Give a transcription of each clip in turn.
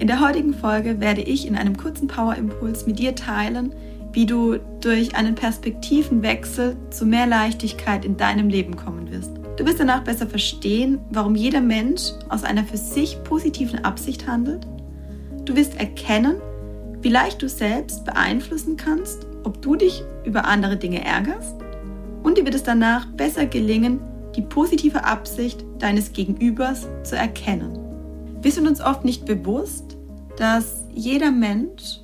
In der heutigen Folge werde ich in einem kurzen Power-Impuls mit dir teilen, wie du durch einen Perspektivenwechsel zu mehr Leichtigkeit in deinem Leben kommen wirst. Du wirst danach besser verstehen, warum jeder Mensch aus einer für sich positiven Absicht handelt. Du wirst erkennen, wie leicht du selbst beeinflussen kannst, ob du dich über andere Dinge ärgerst. Und dir wird es danach besser gelingen, die positive Absicht deines Gegenübers zu erkennen. Wir sind uns oft nicht bewusst, dass jeder Mensch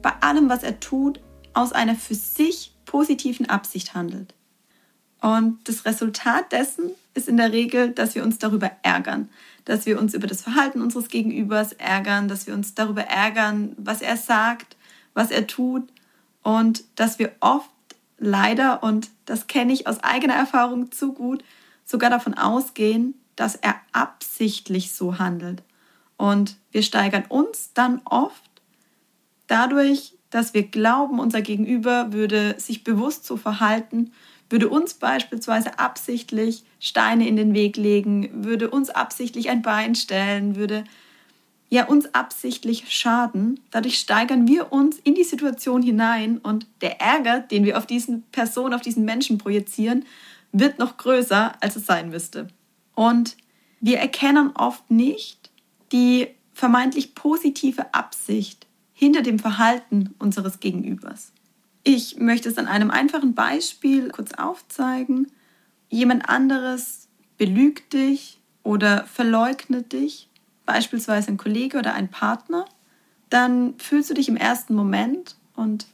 bei allem, was er tut, aus einer für sich positiven Absicht handelt. Und das Resultat dessen ist in der Regel, dass wir uns darüber ärgern, dass wir uns über das Verhalten unseres Gegenübers ärgern, dass wir uns darüber ärgern, was er sagt, was er tut und dass wir oft leider, und das kenne ich aus eigener Erfahrung zu gut, sogar davon ausgehen, dass er absichtlich so handelt und wir steigern uns dann oft dadurch, dass wir glauben, unser Gegenüber würde sich bewusst so verhalten, würde uns beispielsweise absichtlich Steine in den Weg legen, würde uns absichtlich ein Bein stellen, würde ja uns absichtlich schaden. Dadurch steigern wir uns in die Situation hinein und der Ärger, den wir auf diesen Person, auf diesen Menschen projizieren, wird noch größer, als es sein müsste. Und wir erkennen oft nicht, die vermeintlich positive Absicht hinter dem Verhalten unseres Gegenübers. Ich möchte es an einem einfachen Beispiel kurz aufzeigen. Jemand anderes belügt dich oder verleugnet dich, beispielsweise ein Kollege oder ein Partner, dann fühlst du dich im ersten Moment, und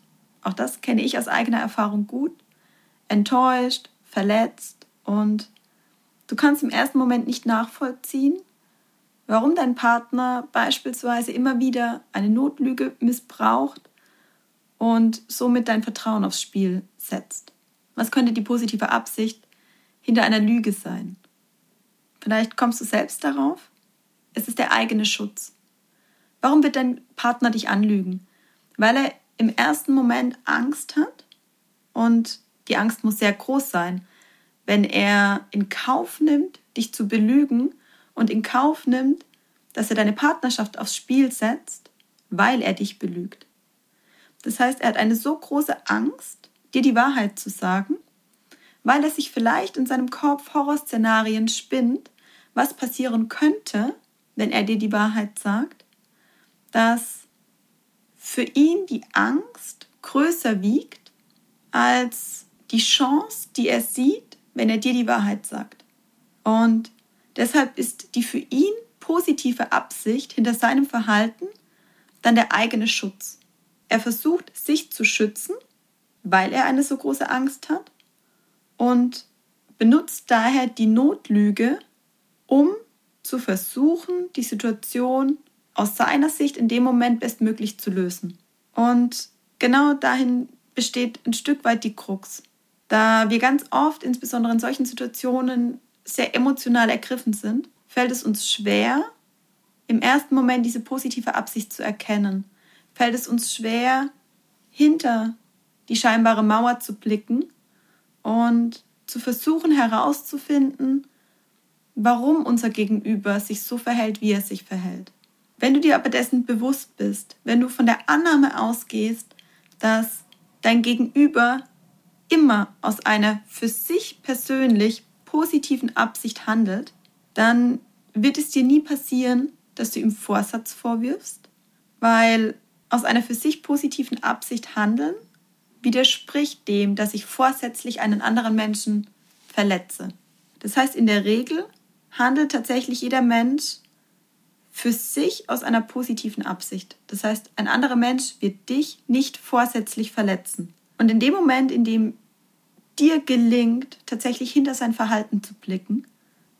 auch das kenne ich aus eigener Erfahrung gut, enttäuscht, verletzt und du kannst im ersten Moment nicht nachvollziehen, warum dein Partner beispielsweise immer wieder eine Notlüge missbraucht und somit dein Vertrauen aufs Spiel setzt. Was könnte die positive Absicht hinter einer Lüge sein? Vielleicht kommst du selbst darauf. Es ist der eigene Schutz. Warum wird dein Partner dich anlügen? Weil er im ersten Moment Angst hat und die Angst muss sehr groß sein, wenn er in Kauf nimmt, dich zu belügen und in Kauf nimmt, dass er deine Partnerschaft aufs Spiel setzt, weil er dich belügt. Das heißt, er hat eine so große Angst, dir die Wahrheit zu sagen, weil er sich vielleicht in seinem Kopf Horrorszenarien spinnt, was passieren könnte, wenn er dir die Wahrheit sagt, dass für ihn die Angst größer wiegt als die Chance, die er sieht, wenn er dir die Wahrheit sagt. Und Deshalb ist die für ihn positive Absicht hinter seinem Verhalten dann der eigene Schutz. Er versucht, sich zu schützen, weil er eine so große Angst hat und benutzt daher die Notlüge, um zu versuchen, die Situation aus seiner Sicht in dem Moment bestmöglich zu lösen. Und genau dahin besteht ein Stück weit die Krux. Da wir ganz oft, insbesondere in solchen Situationen, sehr emotional ergriffen sind, fällt es uns schwer, im ersten Moment diese positive Absicht zu erkennen. Fällt es uns schwer, hinter die scheinbare Mauer zu blicken und zu versuchen herauszufinden, warum unser Gegenüber sich so verhält, wie er sich verhält. Wenn du dir aber dessen bewusst bist, wenn du von der Annahme ausgehst, dass dein Gegenüber immer aus einer für sich persönlich positiven Absicht handelt, dann wird es dir nie passieren, dass du ihm Vorsatz vorwirfst, weil aus einer für sich positiven Absicht handeln widerspricht dem, dass ich vorsätzlich einen anderen Menschen verletze. Das heißt, in der Regel handelt tatsächlich jeder Mensch für sich aus einer positiven Absicht. Das heißt, ein anderer Mensch wird dich nicht vorsätzlich verletzen. Und in dem Moment, in dem dir gelingt, tatsächlich hinter sein Verhalten zu blicken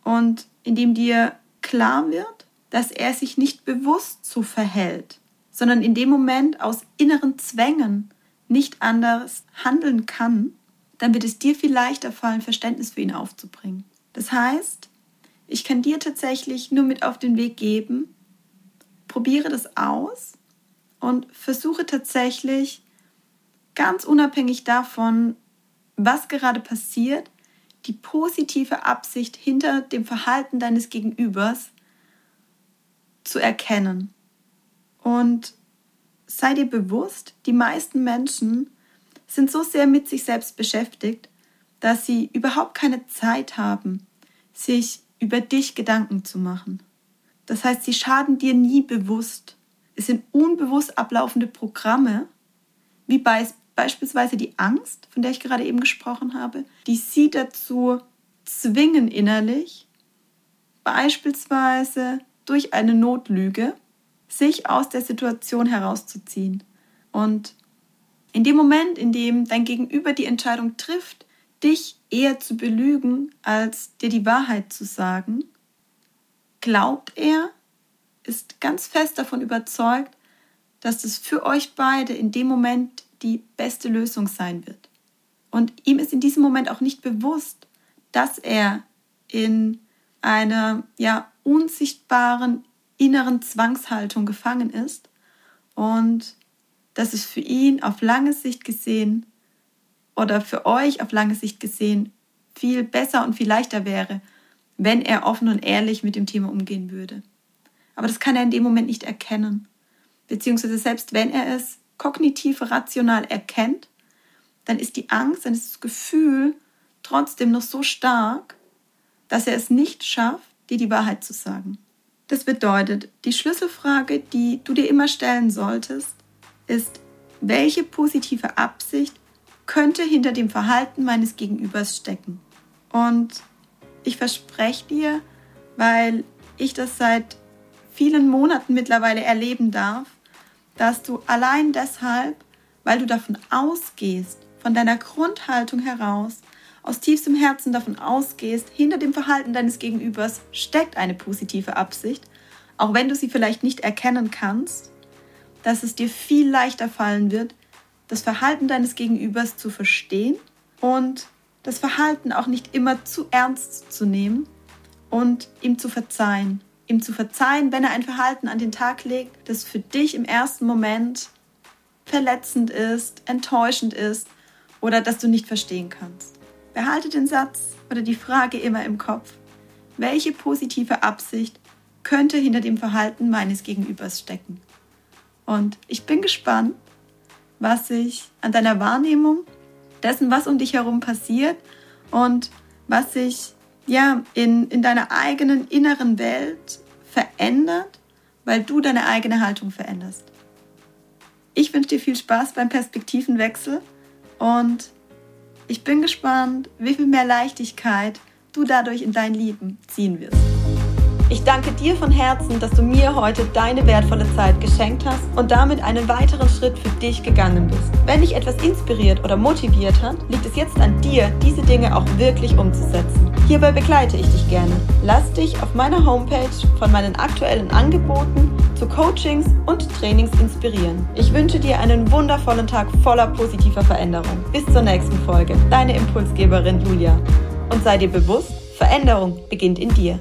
und indem dir klar wird, dass er sich nicht bewusst so verhält, sondern in dem Moment aus inneren Zwängen nicht anders handeln kann, dann wird es dir viel leichter fallen, Verständnis für ihn aufzubringen. Das heißt, ich kann dir tatsächlich nur mit auf den Weg geben, probiere das aus und versuche tatsächlich ganz unabhängig davon, was gerade passiert, die positive Absicht hinter dem Verhalten deines Gegenübers zu erkennen. Und sei dir bewusst, die meisten Menschen sind so sehr mit sich selbst beschäftigt, dass sie überhaupt keine Zeit haben, sich über dich Gedanken zu machen. Das heißt, sie schaden dir nie bewusst. Es sind unbewusst ablaufende Programme, wie bei, beispielsweise die Angst, von der ich gerade eben gesprochen habe, die sie dazu zwingen innerlich, beispielsweise durch eine Notlüge, sich aus der Situation herauszuziehen. Und in dem Moment, in dem dein Gegenüber die Entscheidung trifft, dich eher zu belügen, als dir die Wahrheit zu sagen, glaubt er, ist ganz fest davon überzeugt, dass es für euch beide in dem Moment die beste Lösung sein wird. Und ihm ist in diesem Moment auch nicht bewusst, dass er in einer ja unsichtbaren inneren Zwangshaltung gefangen ist und dass es für ihn auf lange Sicht gesehen oder für euch auf lange Sicht gesehen viel besser und viel leichter wäre, wenn er offen und ehrlich mit dem Thema umgehen würde. Aber das kann er in dem Moment nicht erkennen. Beziehungsweise selbst wenn er es kognitiv rational erkennt, dann ist die Angst, dann ist das Gefühl trotzdem noch so stark, dass er es nicht schafft, dir die Wahrheit zu sagen. Das bedeutet, die Schlüsselfrage, die du dir immer stellen solltest, ist, welche positive Absicht könnte hinter dem Verhalten meines Gegenübers stecken? Und ich verspreche dir, weil ich das seit vielen Monaten mittlerweile erleben darf, dass du allein deshalb, weil du davon ausgehst, von deiner Grundhaltung heraus, aus tiefstem Herzen davon ausgehst, hinter dem Verhalten deines Gegenübers steckt eine positive Absicht, auch wenn du sie vielleicht nicht erkennen kannst, dass es dir viel leichter fallen wird, das Verhalten deines Gegenübers zu verstehen und das Verhalten auch nicht immer zu ernst zu nehmen und ihm zu verzeihen. Ihm zu verzeihen, wenn er ein Verhalten an den Tag legt, das für dich im ersten Moment verletzend ist, enttäuschend ist oder das du nicht verstehen kannst. Behalte den Satz oder die Frage immer im Kopf. Welche positive Absicht könnte hinter dem Verhalten meines Gegenübers stecken? Und ich bin gespannt, was sich an deiner Wahrnehmung dessen, was um dich herum passiert und was sich ja in, in deiner eigenen inneren Welt verändert, weil du deine eigene Haltung veränderst. Ich wünsche dir viel Spaß beim Perspektivenwechsel und ich bin gespannt, wie viel mehr Leichtigkeit du dadurch in dein Leben ziehen wirst. Ich danke dir von Herzen, dass du mir heute deine wertvolle Zeit geschenkt hast und damit einen weiteren Schritt für dich gegangen bist. Wenn dich etwas inspiriert oder motiviert hat, liegt es jetzt an dir, diese Dinge auch wirklich umzusetzen. Hierbei begleite ich dich gerne. Lass dich auf meiner Homepage von meinen aktuellen Angeboten zu Coachings und Trainings inspirieren. Ich wünsche dir einen wundervollen Tag voller positiver Veränderung. Bis zur nächsten Folge. Deine Impulsgeberin Julia. Und sei dir bewusst, Veränderung beginnt in dir.